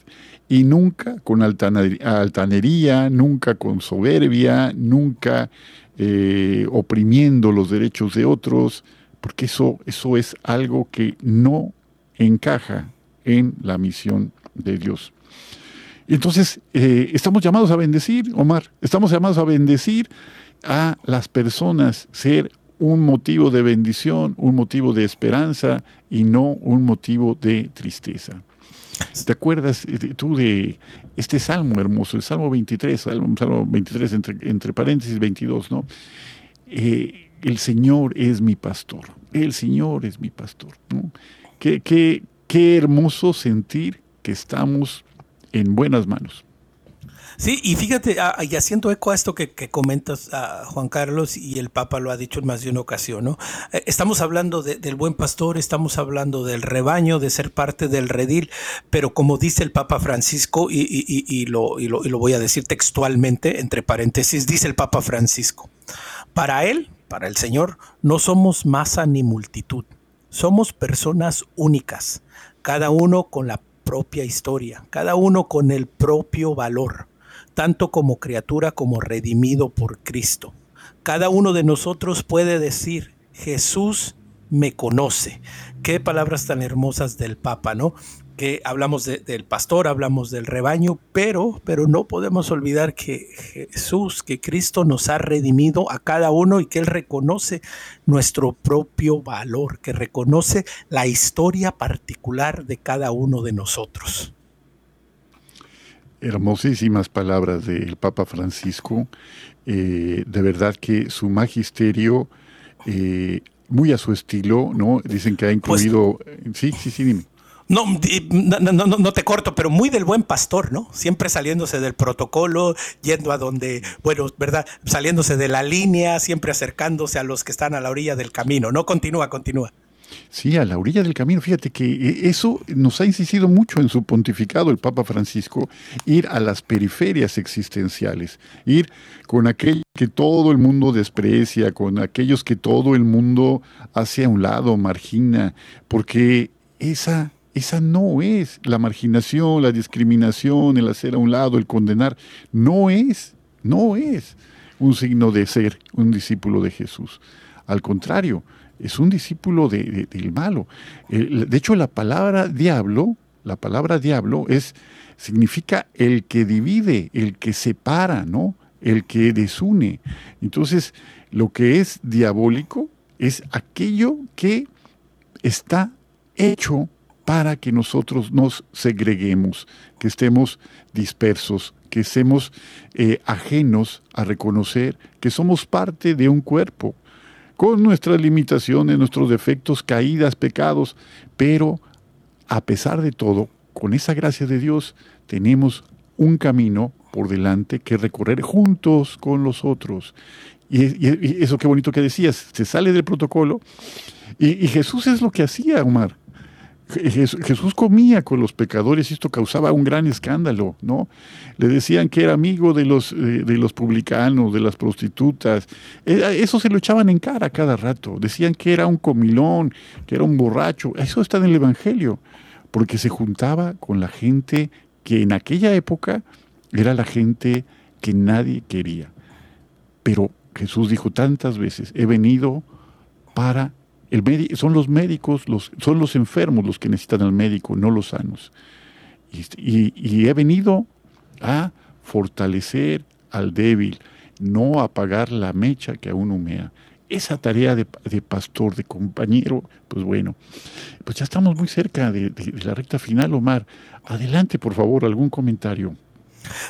y nunca con altanería, nunca con soberbia, nunca eh, oprimiendo los derechos de otros, porque eso, eso es algo que no encaja en la misión de Dios. Entonces, eh, estamos llamados a bendecir, Omar, estamos llamados a bendecir a las personas, ser un motivo de bendición, un motivo de esperanza y no un motivo de tristeza. ¿Te acuerdas tú de este salmo hermoso, el Salmo 23, Salmo, 23 entre, paréntesis 22, ¿no? Eh, el Señor es mi pastor, el Señor es mi pastor. Qué, qué, qué hermoso sentir que estamos en buenas manos. Sí, y fíjate, ah, y haciendo eco a esto que, comentas, a Juan Carlos, y el Papa lo ha dicho en más de una ocasión, ¿no? Eh, estamos hablando del buen pastor, estamos hablando del rebaño, de ser parte del redil, pero como dice el Papa Francisco, y, lo, y lo voy a decir textualmente, entre paréntesis, dice el Papa Francisco, para él, para el Señor, no somos masa ni multitud, somos personas únicas, cada uno con la propia historia, cada uno con el propio valor tanto como criatura como redimido por Cristo. Cada uno de nosotros puede decir, Jesús me conoce. Qué palabras tan hermosas del Papa, ¿no? Que hablamos del pastor, hablamos del rebaño, pero, pero no podemos olvidar que Jesús, que Cristo nos ha redimido a cada uno y que Él reconoce nuestro propio valor, que reconoce la historia particular de cada uno de nosotros. Hermosísimas palabras del Papa Francisco. Eh, de verdad que su magisterio eh, muy a su estilo, ¿no? Dicen que ha pues incluido... sí, sí, sí, dime. No, no, no, no, te corto, pero muy del buen pastor, ¿no? Siempre saliéndose del protocolo, yendo a donde, bueno, ¿verdad? Saliéndose de la línea, siempre acercándose a los que están a la orilla del camino. No, continúa, continúa. Sí, a la orilla del camino. Fíjate que eh, eso nos ha insistido mucho en su pontificado el Papa Francisco, ir a las periferias existenciales, ir con aquellos que todo el mundo desprecia, con aquellos que todo el mundo hace a un lado, margina, porque esa, esa no es la marginación, la discriminación, el hacer a un lado, el condenar, no es, no es un signo de ser un discípulo de Jesús. Al contrario, es un discípulo de, del malo. de hecho, la palabra diablo, la palabra diablo es, significa el que divide, el que separa, ¿no? El que desune. Entonces, lo que es diabólico es aquello que está hecho para que nosotros nos segreguemos, que estemos dispersos, que estemos eh, ajenos a reconocer que somos parte de un cuerpo, con nuestras limitaciones, nuestros defectos, caídas, pecados, pero a pesar de todo, con esa gracia de Dios, tenemos un camino por delante que recorrer juntos con los otros. Y, eso qué bonito que decías, se sale del protocolo. y Jesús es lo que hacía, Omar. Jesús comía con los pecadores y esto causaba un gran escándalo, ¿no? Le decían que era amigo de los, de, los publicanos, de las prostitutas. Eh, eso se lo echaban en cara cada rato. Decían que era un comilón, que era un borracho. Eso está en el Evangelio, porque se juntaba con la gente que en aquella época era la gente que nadie quería. Pero Jesús dijo tantas veces, he venido para son los médicos, los, son los enfermos los que necesitan al médico, no los sanos. Y, he venido a fortalecer al débil, no apagar la mecha que aún humea. Esa tarea de, pastor, de compañero, pues bueno, pues ya estamos muy cerca de la recta final, Omar. Adelante, por favor, algún comentario.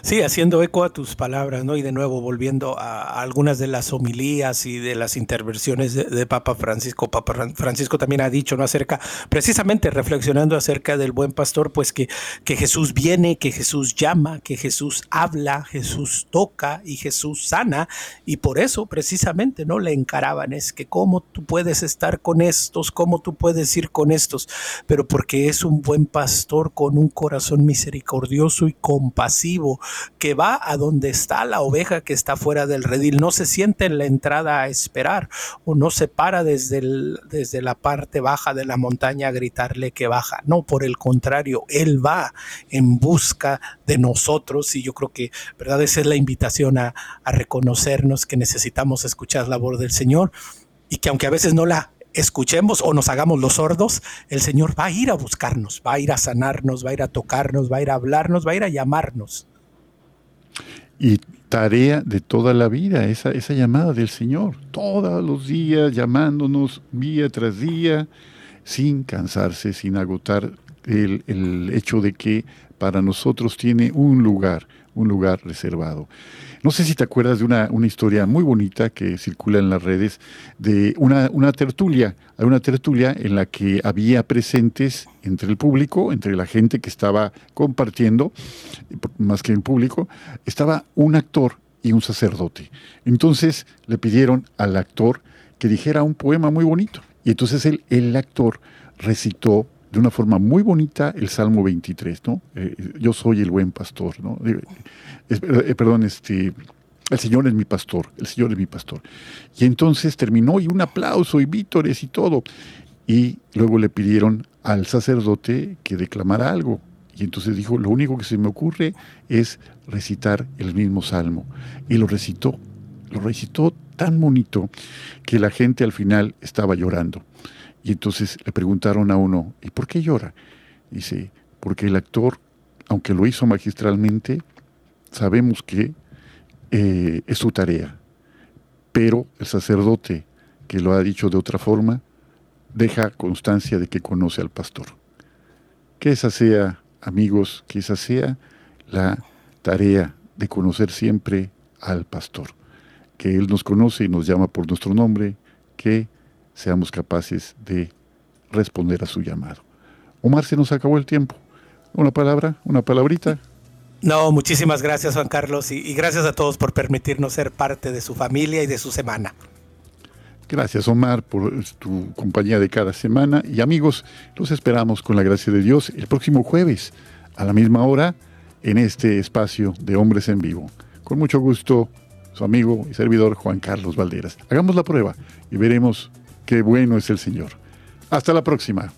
Sí, haciendo eco a tus palabras, ¿no? Y de nuevo volviendo a, algunas de las homilías y de las intervenciones de, Papa Francisco. Papa Francisco también ha dicho, ¿no? Acerca, precisamente reflexionando acerca del buen pastor, pues que, que Jesús viene, que Jesús llama, que Jesús habla, Jesús toca y Jesús sana. Y por eso, precisamente, ¿no? Le encaraban, es que cómo tú puedes estar con estos, cómo tú puedes ir con estos, pero porque es un buen pastor con un corazón misericordioso y compasivo que va a donde está la oveja que está fuera del redil, no se siente en la entrada a esperar o no se para desde, desde la parte baja de la montaña a gritarle que baja, no, por el contrario, Él va en busca de nosotros y yo creo que, ¿verdad? Esa es la invitación a, a reconocernos que necesitamos escuchar la voz del Señor y que aunque a veces no la escuchemos o nos hagamos los sordos, el Señor va a ir a buscarnos, va a ir a sanarnos, va a ir a tocarnos, va a ir a hablarnos, va a ir a llamarnos. Y tarea de toda la vida, esa, esa llamada del Señor, todos los días llamándonos día tras día, sin cansarse, sin agotar el, el hecho de que para nosotros tiene un lugar, un lugar reservado. No sé si te acuerdas de una, una historia muy bonita que circula en las redes de una, una tertulia, una tertulia en la que había presentes entre el público, entre la gente que estaba compartiendo, más que en público, estaba un actor y un sacerdote. Entonces le pidieron al actor que dijera un poema muy bonito. Y entonces el, el actor recitó de una forma muy bonita el Salmo 23, ¿no? Eh, yo soy el buen pastor, ¿no? Eh, perdón, este, el Señor es mi pastor, el Señor es mi pastor. Y entonces terminó y un aplauso y vítores y todo. Y luego le pidieron al sacerdote que declamara algo. Y entonces dijo, lo único que se me ocurre es recitar el mismo salmo. Y lo recitó, lo recitó tan bonito que la gente al final estaba llorando. Y entonces le preguntaron a uno, ¿y por qué llora? Dice, porque el actor, aunque lo hizo magistralmente, sabemos que eh, es su tarea. Pero el sacerdote, que lo ha dicho de otra forma, deja constancia de que conoce al pastor. Que esa sea, amigos, que esa sea la tarea de conocer siempre al pastor. Que Él nos conoce y nos llama por nuestro nombre, que seamos capaces de responder a su llamado. Omar, se nos acabó el tiempo. Una palabra, una palabrita. No, muchísimas gracias Juan Carlos y, gracias a todos por permitirnos ser parte de su familia y de su semana. Gracias Omar por tu compañía de cada semana y amigos, los esperamos con la gracia de Dios el próximo jueves a la misma hora en este espacio de Hombres en Vivo. Con mucho gusto, su amigo y servidor Juan Carlos Valderas. Hagamos la prueba y veremos qué bueno es el Señor. Hasta la próxima.